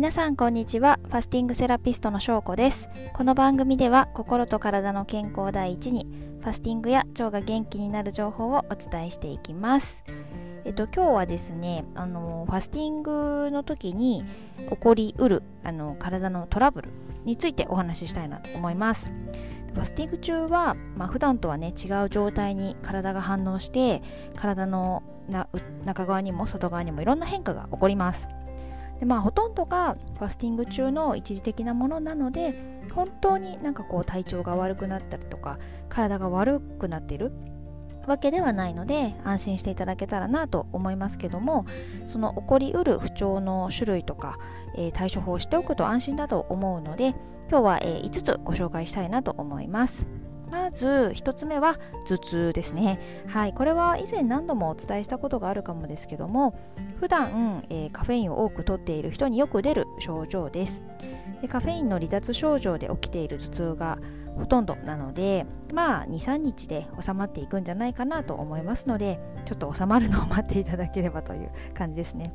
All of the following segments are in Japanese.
皆さんこんにちは。ファスティングセラピストのしょうこです。この番組では心と体の健康第一にファスティングや腸が元気になる情報をお伝えしていきます。えっと今日はですねあのファスティングの時に起こりうるあの体のトラブルについてお話ししたいなと思います。ファスティング中は、まあ、普段とはね違う状態に体が反応して体の中側にも外側にもいろんな変化が起こります。でまあほとんどがファスティング中の一時的なものなので本当になんかこう体調が悪くなったりとか体が悪くなっているわけではないので安心していただけたらなと思いますけどもその起こりうる不調の種類とか、えー、対処法をしておくと安心だと思うので今日は、えー、5つご紹介したいなと思います。まず1つ目は頭痛ですね。はいこれは以前何度もお伝えしたことがあるかもですけども普段、えー、カフェインを多くとっている人によく出る症状です。でカフェインの離脱症状で起きている頭痛がほとんどなのでまあ23日で収まっていくんじゃないかなと思いますのでちょっと収まるのを待っていただければという感じですね。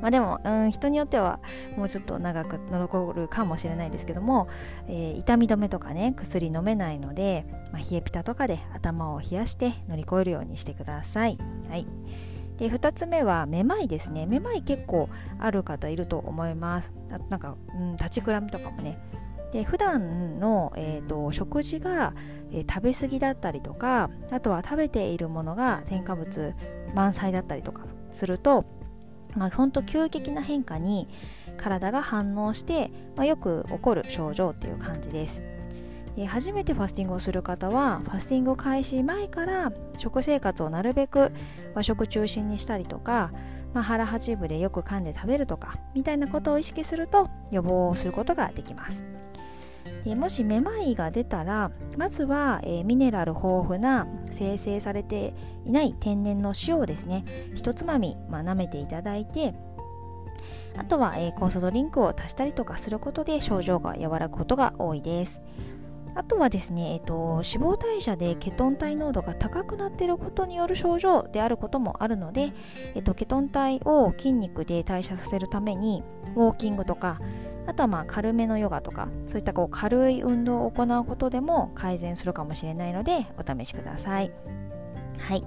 まあでも、うん、人によってはもうちょっと長く残るかもしれないですけども、えー、痛み止めとかね薬飲めないので、まあ、冷えピタとかで頭を冷やして乗り越えるようにしてください。はい。で2つ目はめまいですね。めまい結構ある方いると思います。なんか、うん、立ちくらみとかもね。で普段の、えーと、食事が、えー、食べ過ぎだったりとかあとは食べているものが添加物満載だったりとかするとまあ、ほんと急激な変化に体が反応して、まあ、よく起こる症状っていう感じです。で初めてファスティングをする方はファスティング開始前から食生活をなるべく和食中心にしたりとか、まあ、腹八分でよく噛んで食べるとかみたいなことを意識すると予防することができます。でもしめまいが出たらまずは、え、ミネラル豊富な生成されていない天然の塩をですねひとつまみ、まあ、めていただいてあとは、えー、酵素ドリンクを足したりとかすることで症状が和らぐことが多いです。あとはですね、えーと、脂肪代謝でケトン体濃度が高くなっていることによる症状であることもあるので、えーとケトン体を筋肉で代謝させるためにウォーキングとかあとはまあ軽めのヨガとかそういったこう軽い運動を行うことでも改善するかもしれないのでお試しくださいはい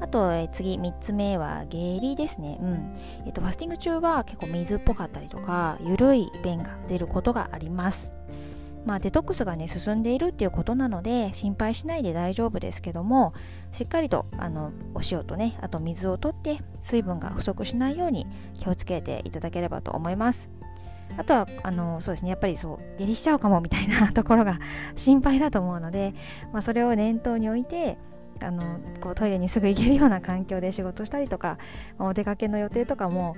あと、え次3つ目は下痢ですね。うん。えっ、と、ファスティング中は結構水っぽかったりとか、ゆるい便が出ることがあります。まあ、デトックスがね、進んでいるっていうことなので、心配しないで大丈夫ですけども、しっかりと、あの、お塩とね、あと水をとって、水分が不足しないように気をつけていただければと思います。あとはあのそうですねやっぱりそう下痢しちゃうかもみたいな ところが心配だと思うので、まあ、それを念頭に置いてあのこうトイレにすぐ行けるような環境で仕事したりとか、お出かけの予定とかも、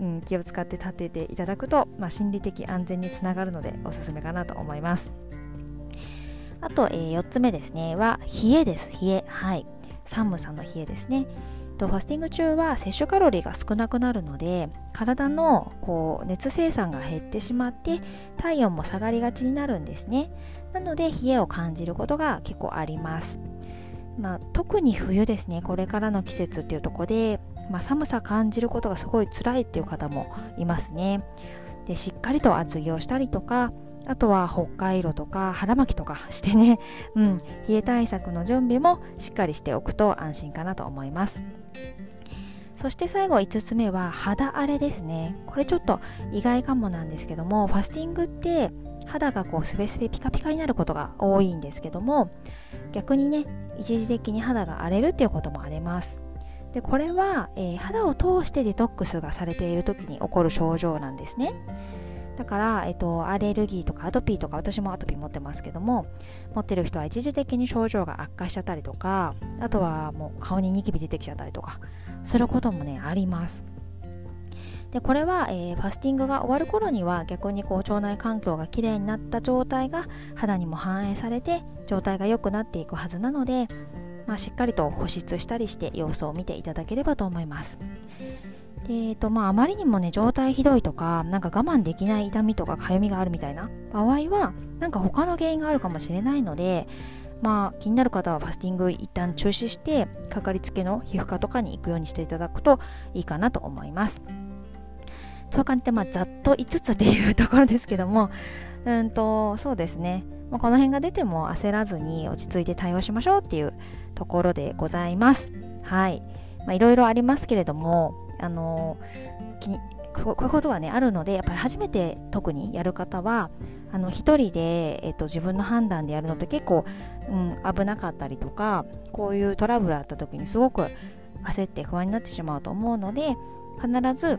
うん、気を使って立てていただくと、まあ、心理的安全につながるのでおすすめかなと思います。あと、えー、4つ目ですねは冷えです。冷え。はい。寒さの冷えですね。とファスティング中は摂取カロリーが少なくなるので体のこう熱生産が減ってしまって体温も下がりがちになるんですね。なので冷えを感じることが結構あります。まあ、特に冬ですねこれからの季節っていうとこで、まあ、寒さ感じることがすごい辛いっていう方もいますね。でしっかりと厚着をしたりとかあとは北海道とか腹巻きとか してね、うん、冷え対策の準備もしっかりしておくと安心かなと思います。そして最後5つ目は肌荒れですね。これちょっと意外かもなんですけどもファスティングって肌がこうスベスベピカピカになることが多いんですけども逆にね一時的に肌が荒れるっていうこともあります。でこれは、えー、肌を通してデトックスがされている時に起こる症状なんですね。だから、えっと、アレルギーとかアトピーとか私もアトピー持ってますけども持ってる人は一時的に症状が悪化しちゃったりとかあとはもう顔にニキビ出てきちゃったりとかすることもねあります。でこれは、えー、ファスティングが終わる頃には逆にこう腸内環境がきれいになった状態が肌にも反映されて状態が良くなっていくはずなので、まあ、しっかりと保湿したりして様子を見ていただければと思います。でえーとまあ、あまりにもね状態ひどいとかなんか我慢できない痛みとかかゆみがあるみたいな場合はなんか他の原因があるかもしれないのでまあ気になる方はファスティング一旦中止してかかりつけの皮膚科とかに行くようにしていただくといいかなと思います。そういう感じで、まあ、ざっと5つっていうところですけどもうんとそうですね、まあ、この辺が出ても焦らずに落ち着いて対応しましょうっていうところでございます。はい。まあいろいろありますけれどもあの気にこういうことはねあるのでやっぱり初めて特にやる方はあの一人で、えっと、自分の判断でやるのって結構、うん、危なかったりとかこういうトラブルあった時にすごく焦って不安になってしまうと思うので必ず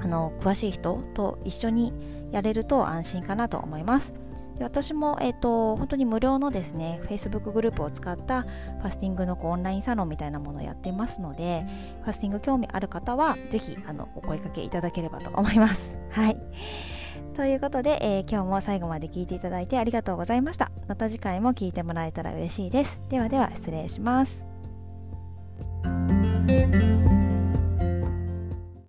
あの詳しい人と一緒にやれると安心かなと思います。で私も、えーと、本当に無料のですね Facebook グループを使ったファスティングのこうオンラインサロンみたいなものをやってますのでファスティング興味ある方はぜひあのお声かけいただければと思います。はいということで、えー、今日も最後まで聞いていただいてありがとうございました。また次回も聞いてもらえたら嬉しいです。ではでは失礼します。